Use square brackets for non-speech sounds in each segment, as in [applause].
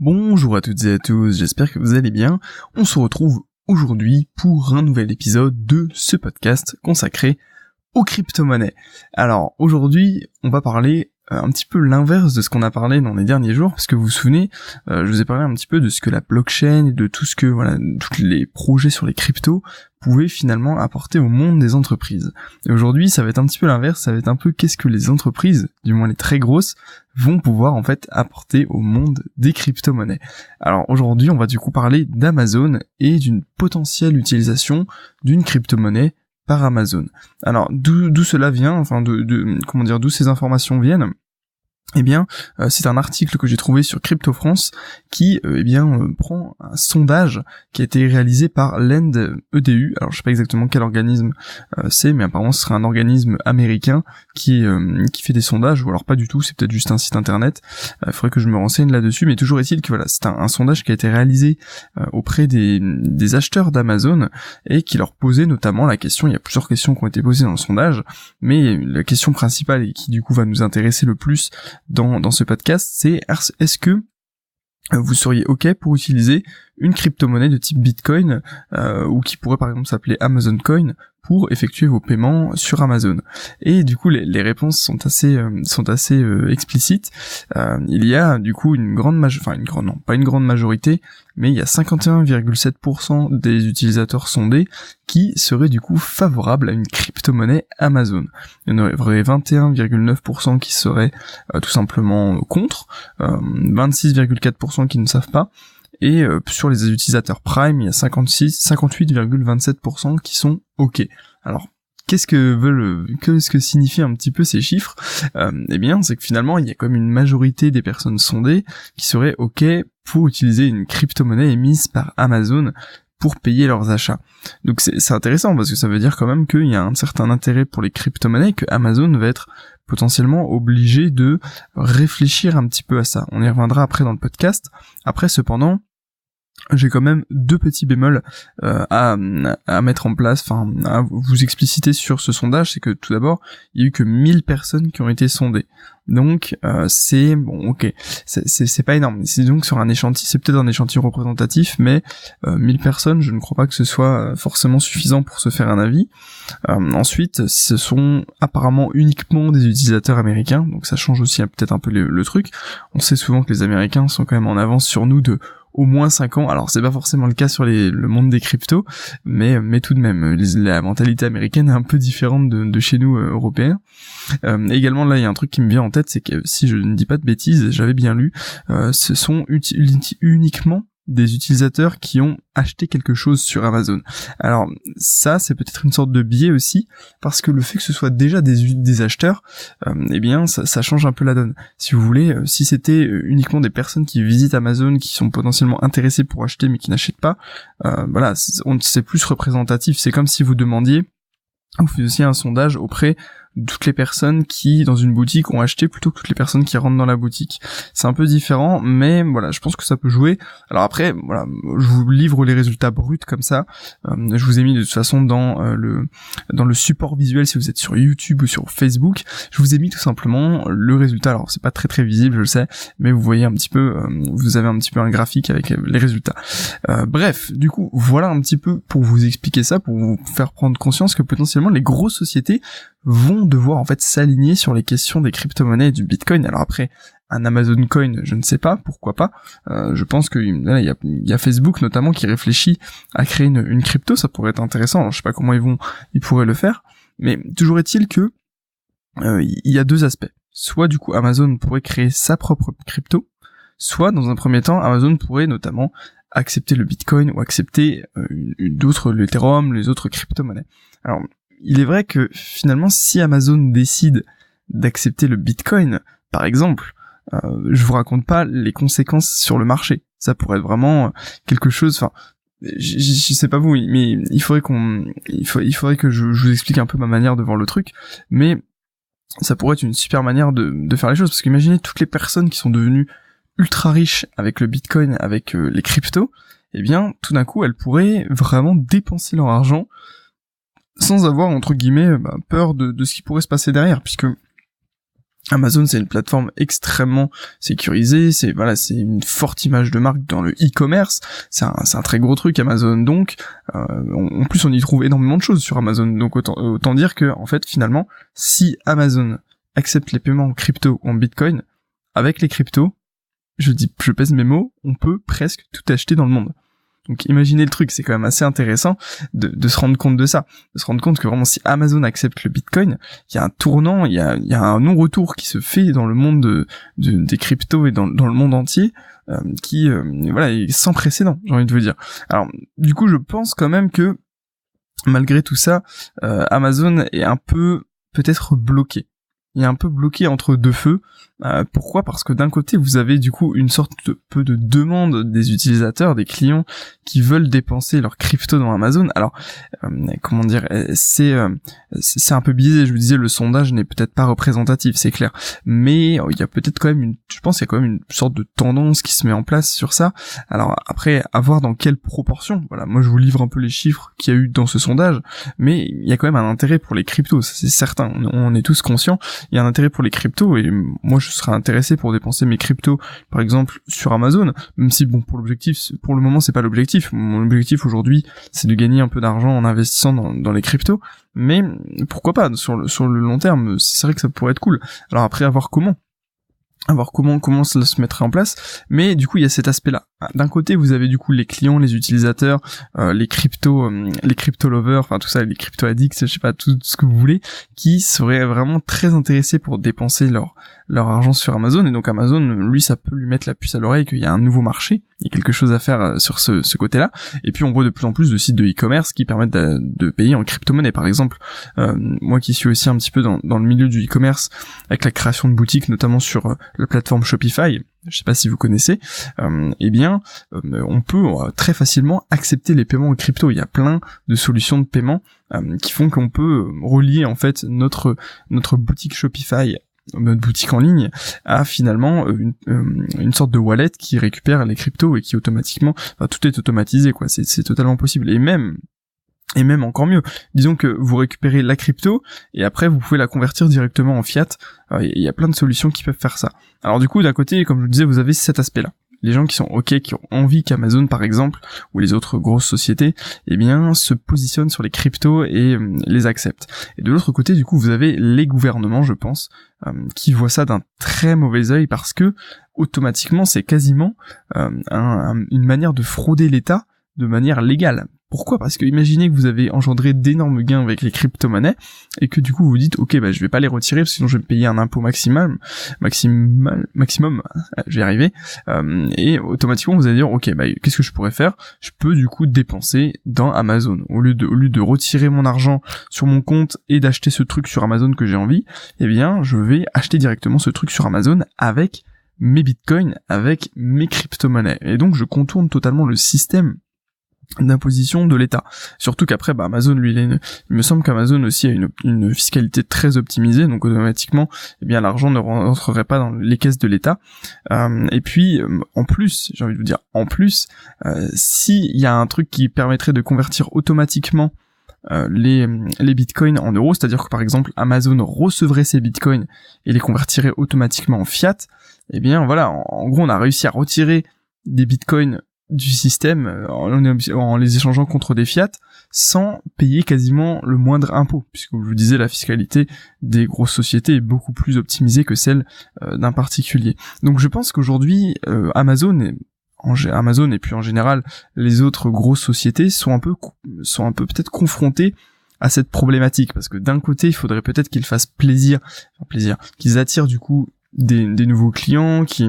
Bonjour à toutes et à tous, j'espère que vous allez bien. On se retrouve aujourd'hui pour un nouvel épisode de ce podcast consacré aux crypto-monnaies. Alors aujourd'hui, on va parler un petit peu l'inverse de ce qu'on a parlé dans les derniers jours, parce que vous vous souvenez, euh, je vous ai parlé un petit peu de ce que la blockchain de tout ce que voilà, tous les projets sur les cryptos pouvaient finalement apporter au monde des entreprises. Et aujourd'hui, ça va être un petit peu l'inverse, ça va être un peu qu'est-ce que les entreprises, du moins les très grosses, vont pouvoir en fait apporter au monde des crypto-monnaies. Alors aujourd'hui, on va du coup parler d'Amazon et d'une potentielle utilisation d'une crypto-monnaie par Amazon. Alors d'où cela vient, enfin de, de comment dire, d'où ces informations viennent? Eh bien, euh, c'est un article que j'ai trouvé sur Crypto France qui, euh, eh bien, euh, prend un sondage qui a été réalisé par l'END EDU. Alors, je sais pas exactement quel organisme c'est, mais apparemment, ce serait un organisme américain qui qui fait des sondages, ou alors pas du tout. C'est peut-être juste un site internet. Il faudrait que je me renseigne là-dessus. Mais toujours est-il que voilà, c'est un, sondage qui a été réalisé auprès des, des acheteurs d'Amazon et qui leur posait notamment la question. Il y a plusieurs questions qui ont été posées dans le sondage, mais la question principale et qui du coup va nous intéresser le plus dans, ce podcast, c'est est-ce que vous seriez OK pour utiliser une crypto-monnaie de type Bitcoin euh, ou qui pourrait par exemple s'appeler Amazon Coin pour effectuer vos paiements sur Amazon. Et du coup, les, réponses sont assez euh, sont assez euh, explicites. Euh, il y a du coup une grande enfin une grande non, pas une grande majorité, mais il y a 51,7% des utilisateurs sondés qui seraient du coup favorables à une crypto-monnaie Amazon. Il y en aurait 21,9% qui seraient tout simplement contre, 26,4% qui ne savent pas, et euh, sur les utilisateurs Prime, il y a 56, 58,27% qui sont OK. Alors, qu'est-ce que veulent, qu'est-ce que signifient un petit peu ces chiffres? Euh, Eh bien, c'est que finalement, il y a comme une majorité des personnes sondées qui seraient OK pour utiliser une crypto-monnaie émise par Amazon pour payer leurs achats. Donc c'est intéressant parce que ça veut dire quand même qu'il y a un certain intérêt pour les crypto-monnaies que Amazon va être potentiellement obligé de réfléchir un petit peu à ça. On y reviendra après dans le podcast. Après cependant, j'ai quand même deux petits bémols euh, à, à mettre en place, enfin à vous expliciter sur ce sondage, c'est que tout d'abord, il y a eu que 1000 personnes qui ont été sondées. Donc euh, c'est bon, ok, c'est pas énorme. C'est donc sur un échantillon, c'est peut-être un échantillon représentatif, mais euh, 1000 personnes, je ne crois pas que ce soit forcément suffisant pour se faire un avis. Euh, ensuite, ce sont apparemment uniquement des utilisateurs américains, donc ça change aussi peut-être un peu le truc. On sait souvent que les Américains sont quand même en avance sur nous de au moins 5 ans. Alors c'est pas forcément le cas sur les, le monde des cryptos, mais mais tout de même, la mentalité américaine est un peu différente de, de chez nous euh, européens. Euh, également là, il y a un truc qui me vient en tête, c'est que si je ne dis pas de bêtises, j'avais bien lu, euh, ce sont uniquement des utilisateurs qui ont acheté quelque chose sur Amazon. Alors ça, c'est peut-être une sorte de biais aussi, parce que le fait que ce soit déjà des, acheteurs, euh, eh bien ça, change un peu la donne. Si vous voulez, euh, si c'était euh, uniquement des personnes qui visitent Amazon, qui sont potentiellement intéressées pour acheter mais qui n'achètent pas, voilà, c'est plus représentatif. C'est comme si vous demandiez, vous faisiez un sondage auprès toutes les personnes qui dans une boutique ont acheté plutôt que toutes les personnes qui rentrent dans la boutique. C'est un peu différent, mais voilà, je pense que ça peut jouer. Alors après, voilà, je vous livre les résultats bruts comme ça. Euh, je vous ai mis de toute façon dans euh, le dans le support visuel si vous êtes sur YouTube ou sur Facebook. Je vous ai mis tout simplement le résultat. Alors c'est pas très très visible, je le sais, mais vous voyez un petit peu, euh, vous avez un petit peu un graphique avec les résultats. bref, du coup, voilà un petit peu pour vous expliquer ça, pour vous faire prendre conscience que potentiellement les grosses sociétés vont devoir en fait s'aligner sur les questions des crypto-monnaies et du Bitcoin. Alors après, un Amazon Coin, je ne sais pas, pourquoi pas. Euh, je pense que y a, Facebook notamment qui réfléchit à créer une, crypto, ça pourrait être intéressant. Alors, je sais pas comment ils vont, ils pourraient le faire, mais toujours est-il que euh, il y a deux aspects. Soit du coup Amazon pourrait créer sa propre crypto, soit dans un premier temps Amazon pourrait notamment accepter le Bitcoin ou accepter euh, d'autres l'Ethereum, les autres crypto-monnaies. Alors il est vrai que finalement, si Amazon décide d'accepter le Bitcoin, par exemple, euh, je vous raconte pas les conséquences sur le marché. Ça pourrait être vraiment euh, quelque chose. Enfin, je, sais pas vous, mais il faudrait qu'on, il, faut, il faudrait que je, vous explique un peu ma manière de voir le truc. Mais ça pourrait être une super manière de, de faire les choses, parce qu'imaginez toutes les personnes qui sont devenues ultra riches avec le Bitcoin, avec euh, les cryptos, eh bien, tout d'un coup, elles pourraient vraiment dépenser leur argent sans avoir entre guillemets bah, peur de, ce qui pourrait se passer derrière, puisque Amazon c'est une plateforme extrêmement sécurisée, c'est voilà, c'est une forte image de marque dans le e-commerce, c'est un, un, très gros truc Amazon donc euh, en plus on y trouve énormément de choses sur Amazon donc autant, autant dire que en fait finalement si Amazon accepte les paiements en crypto ou en bitcoin avec les cryptos, je dis je pèse mes mots, on peut presque tout acheter dans le monde. Donc imaginez le truc, c'est quand même assez intéressant de, se rendre compte de ça, de se rendre compte que vraiment si Amazon accepte le Bitcoin, il y a un tournant, il y a, y a un non-retour qui se fait dans le monde de, des cryptos et dans, le monde entier, euh, qui euh, voilà est sans précédent, j'ai envie de vous dire. Alors du coup, je pense quand même que malgré tout ça, euh, Amazon est un peu peut-être bloqué est un peu bloqué entre deux feux. Euh, pourquoi? Parce que d'un côté, vous avez du coup une sorte de peu de demande des utilisateurs, des clients qui veulent dépenser leur crypto dans Amazon. Alors, euh, comment dire, euh, c'est c'est un peu biaisé. Je vous disais, le sondage n'est peut-être pas représentatif, c'est clair, mais il y a peut-être quand même une, je pense, qu'il y a quand même une sorte de tendance qui se met en place sur ça. Alors après, à voir dans quelle proportion. Voilà, moi je vous livre un peu les chiffres qu'il y a eu dans ce sondage, mais il y a quand même un intérêt pour les cryptos, c'est certain. On est tous conscients il y a un intérêt pour les cryptos et moi je serais intéressé pour dépenser mes cryptos par exemple sur Amazon même si bon pour l'objectif pour le moment c'est pas l'objectif. Mon objectif aujourd'hui c'est de gagner un peu d'argent en investissant dans, les cryptos. Mais pourquoi pas sur sur le long terme c'est vrai que ça pourrait être cool. Alors après à voir comment à voir comment comment cela se mettrait en place. Mais du coup il y a cet aspect là d'un côté vous avez du coup les clients les utilisateurs euh, les crypto euh, les crypto lovers enfin tout ça les crypto addicts je sais pas tout ce que vous voulez qui seraient vraiment très intéressés pour dépenser leur leur argent sur Amazon. Et donc Amazon lui ça peut lui mettre la puce à l'oreille qu'il y a un nouveau marché il y a quelque chose à faire euh, sur ce, ce côté là et puis on voit de plus en plus de sites de e-commerce qui permettent de, payer en crypto-monnaie par exemple euh, moi qui suis aussi un petit peu dans, dans le milieu du e-commerce avec la création de boutiques notamment sur euh, la plateforme Shopify je sais pas si vous connaissez, eh bien, on peut très facilement accepter les paiements en crypto. Il y a plein de solutions de paiement qui font qu'on peut relier en fait notre notre boutique Shopify notre boutique en ligne a finalement euh, une, euh, une, sorte de wallet qui récupère les cryptos et qui automatiquement, tout est automatisé quoi, c'est totalement possible. Et même et même encore mieux, disons que vous récupérez la crypto et après vous pouvez la convertir directement en fiat. Euh, il y a plein de solutions qui peuvent faire ça. Alors du coup, d'un côté, comme je vous disais, vous avez cet aspect-là les gens qui sont ok, qui ont envie qu'Amazon par exemple ou les autres grosses sociétés, eh bien se positionnent sur les cryptos et euh, les acceptent. Et de l'autre côté, du coup, vous avez les gouvernements, je pense, euh, qui voient ça d'un très mauvais œil parce que automatiquement, c'est quasiment euh, une manière de frauder l'État de manière légale. Pourquoi? Parce que imaginez que vous avez engendré d'énormes gains avec les crypto-monnaies et que du coup vous dites ok bah je vais pas les retirer sinon je vais payer un impôt maximal maximal maximum [laughs] je vais y arriver euh, et automatiquement vous allez dire ok bah qu'est-ce que je pourrais faire? Je peux du coup dépenser dans Amazon. Au lieu de au lieu de retirer mon argent sur mon compte et d'acheter ce truc sur Amazon que j'ai envie eh bien je vais acheter directement ce truc sur Amazon avec mes bitcoins avec mes crypto-monnaies. Et donc je contourne totalement le système d'imposition de l'État. Surtout qu'après, bah, Amazon, lui, il, me semble qu'Amazon aussi a une, une, fiscalité très optimisée, donc automatiquement, eh bien, l'argent ne rentrerait pas dans les caisses de l'État. Euh, et puis, euh, en plus, j'ai envie de vous dire, en plus, euh, s'il y a un truc qui permettrait de convertir automatiquement euh, les, les bitcoins en euros, c'est-à-dire que par exemple Amazon recevrait ces bitcoins et les convertirait automatiquement en fiat, eh bien voilà, en gros on a réussi à retirer des bitcoins du système euh, en, les échangeant contre des fiat sans payer quasiment le moindre impôt. Puisque je vous disais la fiscalité des grosses sociétés est beaucoup plus optimisée que celle euh, d'un particulier. Donc je pense qu'aujourd'hui euh, Amazon et en, Amazon et puis en général les autres grosses sociétés sont un peu sont un peu peut-être confrontées à cette problématique. Parce que d'un côté il faudrait peut-être qu'ils fassent plaisir plaisir qu'ils attirent du coup des, des nouveaux clients qui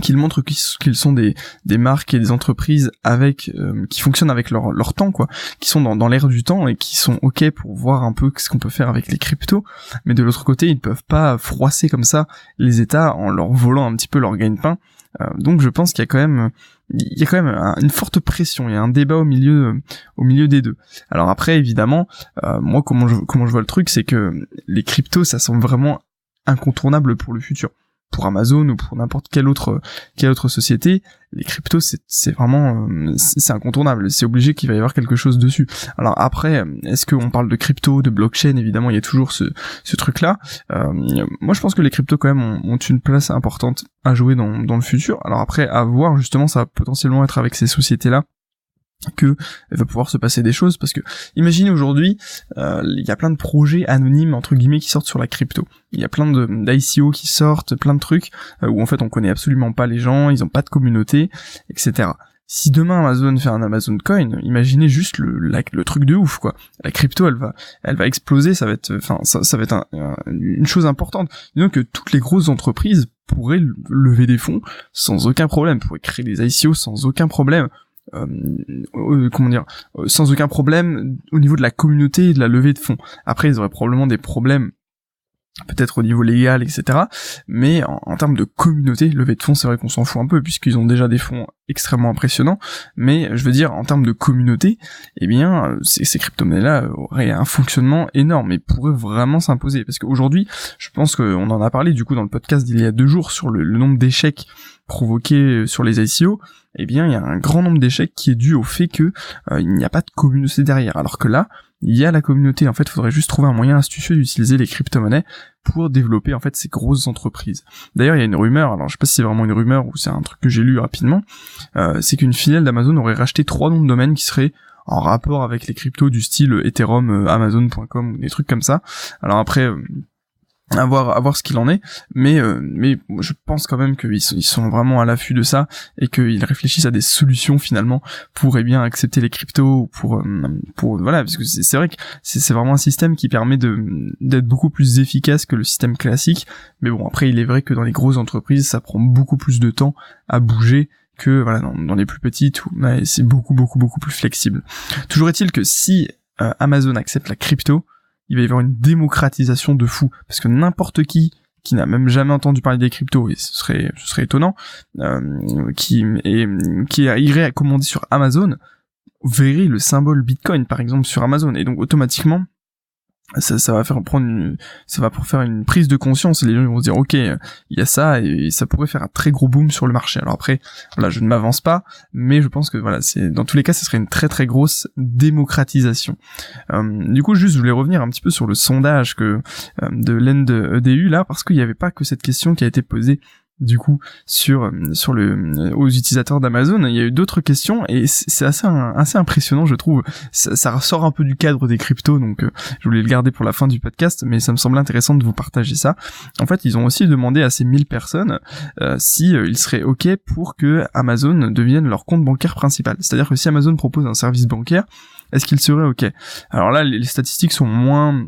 qu'ils montrent qu'ils sont des, des marques et des entreprises avec euh, qui fonctionnent avec leur, leur temps quoi, qui sont dans, dans l'air du temps et qui sont ok pour voir un peu ce qu'on peut faire avec les cryptos, mais de l'autre côté ils ne peuvent pas froisser comme ça les États en leur volant un petit peu leur gagne-pain. Euh, donc je pense qu'il y a quand même il y a quand même une forte pression, il y a un débat au milieu au milieu des deux. Alors après évidemment, euh, moi comment je comment je vois le truc, c'est que les cryptos ça semble vraiment incontournable pour le futur pour Amazon ou pour n'importe quelle autre quelle autre société, les cryptos c'est vraiment euh, c'est incontournable. C'est obligé qu'il va y avoir quelque chose dessus. Alors après, est-ce qu'on parle de crypto, de blockchain? Évidemment, il y a toujours ce, ce truc là. Euh, moi, je pense que les cryptos quand même ont, ont, une place importante à jouer dans, dans le futur. Alors après, à voir justement, ça va potentiellement être avec ces sociétés là que va pouvoir se passer des choses parce que imaginez aujourd'hui euh, il y a plein de projets anonymes entre guillemets qui sortent sur la crypto il y a plein de d'ICO qui sortent plein de trucs euh, où en fait on connaît absolument pas les gens ils ont pas de communauté etc si demain Amazon fait un Amazon Coin, imaginez juste le, le truc de ouf quoi. La crypto, elle va, elle va exploser, ça va être, enfin, ça, ça va être une chose importante. Disons que toutes les grosses entreprises pourraient lever des fonds sans aucun problème, pourraient créer des ICO sans aucun problème, euh, euh, comment dire, euh, sans aucun problème au niveau de la communauté et de la levée de fonds. Après, ils auraient probablement des problèmes peut-être au niveau légal, etc. Mais en, termes de communauté, levée de fonds, c'est vrai qu'on s'en fout un peu puisqu'ils ont déjà des fonds extrêmement impressionnants. Mais je veux dire, en termes de communauté, eh bien, ces, ces crypto-monnaies-là auraient un fonctionnement énorme et pourraient vraiment s'imposer. Parce qu'aujourd'hui, je pense qu'on en a parlé du coup dans le podcast d'il y a deux jours sur le, le nombre d'échecs provoqués sur les ICO eh bien il y a un grand nombre d'échecs qui est dû au fait que euh, il n'y a pas de communauté derrière. Alors que là, il y a la communauté. En fait, il faudrait juste trouver un moyen astucieux d'utiliser les crypto-monnaies pour développer en fait ces grosses entreprises. D'ailleurs, il y a une rumeur, alors je sais pas si c'est vraiment une rumeur ou c'est un truc que j'ai lu rapidement, euh, c'est qu'une filiale d'Amazon aurait racheté trois noms de domaines qui seraient en rapport avec les cryptos du style Ethereum, euh, Amazon.com, des trucs comme ça. Alors après, à voir, à voir ce qu'il en est, mais euh, mais je pense quand même qu'ils ils sont vraiment à l'affût de ça et qu'ils réfléchissent à des solutions finalement pour eh bien accepter les cryptos pour euh, pour voilà parce que c'est vrai que c'est vraiment un système qui permet de d'être beaucoup plus efficace que le système classique, mais bon après il est vrai que dans les grosses entreprises ça prend beaucoup plus de temps à bouger que voilà dans, les plus petites où c'est beaucoup beaucoup beaucoup plus flexible. Toujours est-il que si euh, Amazon accepte la crypto il va y avoir une démocratisation de fou. Parce que n'importe qui qui n'a même jamais entendu parler des cryptos et ce serait ce serait étonnant euh, qui et qui irait à commander sur Amazon verrait le symbole Bitcoin par exemple sur Amazon. Et donc automatiquement ça, va faire prendre une, ça va pour faire une prise de conscience. Les gens vont se dire ok il y a ça et ça pourrait faire un très gros boom sur le marché. Alors après voilà je ne m'avance pas mais je pense que voilà c'est dans tous les cas ce serait une très très grosse démocratisation. Euh, du coup juste je voulais revenir un petit peu sur le sondage que euh, de l'END-EDU là parce qu'il n'y avait pas que cette question qui a été posée du coup sur sur le aux utilisateurs d'Amazon il y a eu d'autres questions et c'est assez assez impressionnant je trouve. Ça, ça ressort un peu du cadre des cryptos donc euh, je voulais le garder pour la fin du podcast mais ça me semble intéressant de vous partager ça. En fait ils ont aussi demandé à ces 1000 personnes euh, si euh, il serait ok pour que Amazon devienne leur compte bancaire principal. C'est-à-dire que si Amazon propose un service bancaire est-ce qu'il serait ok? Alors là les statistiques sont moins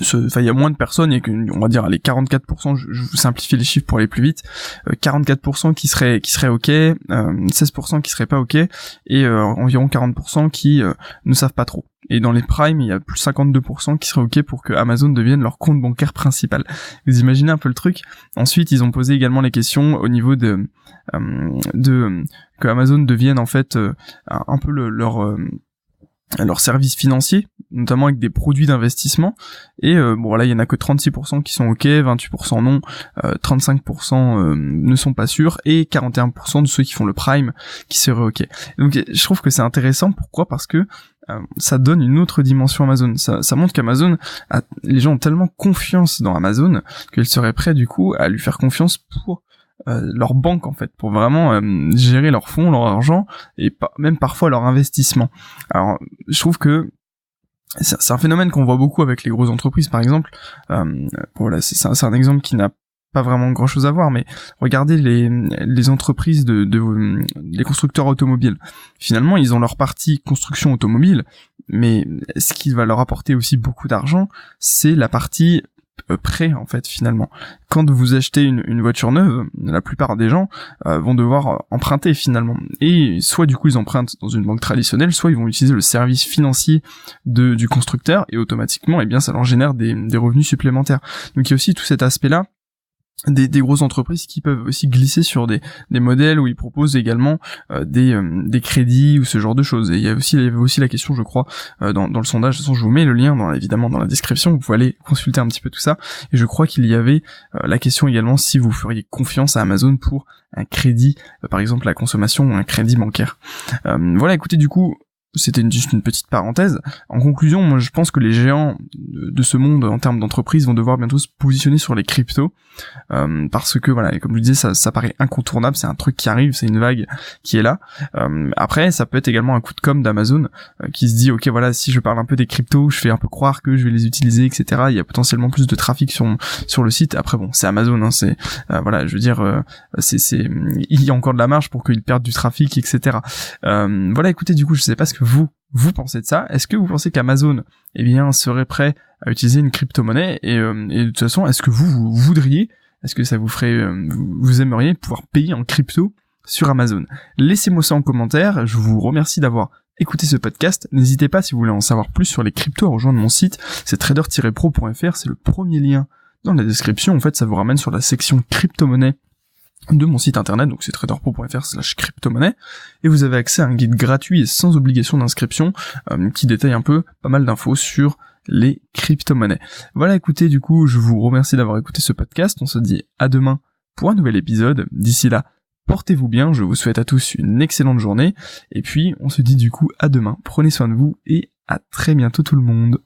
enfin il y a moins de personnes et on va dire les 44% je, je, vous simplifie les chiffres pour aller plus vite 44% euh, qui seraient qui seraient ok 16% euh, qui seraient pas ok et euh, environ 40% qui ne savent pas trop. Et dans les primes il y a plus 52% qui seraient ok pour que Amazon devienne leur compte bancaire principal. Vous imaginez un peu le truc. Ensuite ils ont posé également les questions au niveau de de que Amazon devienne en fait un peu le, leur leurs services financiers, notamment avec des produits d'investissement. Et euh, bon là, il y en a que 36% qui sont ok, 28% non, 35% euh, euh, ne sont pas sûrs, et 41% de ceux qui font le prime qui seraient ok. Donc je trouve que c'est intéressant. Pourquoi? Parce que ça donne une autre dimension Amazon. Ça, ça montre qu'Amazon, les gens ont tellement confiance dans Amazon qu'ils seraient prêts du coup à lui faire confiance pour euh, leur banque en fait pour vraiment euh, gérer leurs fonds, leur argent et même parfois leur investissement. Alors je trouve que c'est un phénomène qu'on voit beaucoup avec les grosses entreprises par exemple. Euh, voilà, c'est un, un, exemple qui n'a pas vraiment grand chose à voir, mais regardez les, les entreprises de, de, les constructeurs automobiles. Finalement, ils ont leur partie construction automobile, mais ce qui va leur apporter aussi beaucoup d'argent, c'est la partie prêt en fait finalement. Quand vous achetez une, voiture neuve, la plupart des gens euh, vont devoir euh, emprunter finalement. Et soit du coup ils empruntent dans une banque traditionnelle, soit ils vont utiliser le service financier de, du constructeur et automatiquement, eh bien ça leur génère des, des revenus supplémentaires. Donc il y a aussi tout cet aspect-là des, des, grosses entreprises qui peuvent aussi glisser sur des, des modèles où ils proposent également euh, des, euh, des crédits ou ce genre de choses. Et il y a aussi, il y avait aussi la question, je crois, euh, dans, dans le sondage. De toute façon, je vous mets le lien dans, évidemment dans la description. Vous pouvez aller consulter un petit peu tout ça. Et je crois qu'il y avait la question également si vous feriez confiance à Amazon pour un crédit, par exemple la consommation ou un crédit bancaire. voilà, écoutez, du coup, c'était juste une petite parenthèse. En conclusion, moi je pense que les géants de, ce monde en termes d'entreprise vont devoir bientôt se positionner sur les cryptos euh, parce que voilà, comme je disais, ça, ça paraît incontournable, c'est un truc qui arrive, c'est une vague qui est là. Euh, après, ça peut être également un coup de com d'Amazon euh, qui se dit ok voilà, si je parle un peu des cryptos, je fais un peu croire que je vais les utiliser, etc. Il y a potentiellement plus de trafic sur sur le site. Après bon, c'est Amazon, hein, c'est voilà, je veux dire, c'est c'est il y a encore de la marge pour qu'ils perdent du trafic, etc. voilà, écoutez, du coup, je sais pas ce que vous, vous pensez de ça Est-ce que vous pensez qu'Amazon, eh bien, serait prêt à utiliser une crypto-monnaie et, euh, et, de toute façon, est-ce que vous, vous voudriez, est-ce que ça vous ferait, euh, vous, aimeriez pouvoir payer en crypto sur Amazon? Laissez-moi ça en commentaire. Je vous remercie d'avoir écouté ce podcast. N'hésitez pas si vous voulez en savoir plus sur les cryptos à rejoindre mon site, c'est trader-pro.fr, c'est le premier lien dans la description. En fait, ça vous ramène sur la section crypto-monnaie de mon site internet, donc c'est traderpro.fr slash crypto-monnaie, et vous avez accès à un guide gratuit et sans obligation d'inscription euh, qui détaille un peu pas mal d'infos sur les crypto-monnaies. Voilà, écoutez, du coup, je vous remercie d'avoir écouté ce podcast, on se dit à demain pour un nouvel épisode, d'ici là, portez-vous bien, je vous souhaite à tous une excellente journée, et puis on se dit du coup à demain, prenez soin de vous, et à très bientôt tout le monde.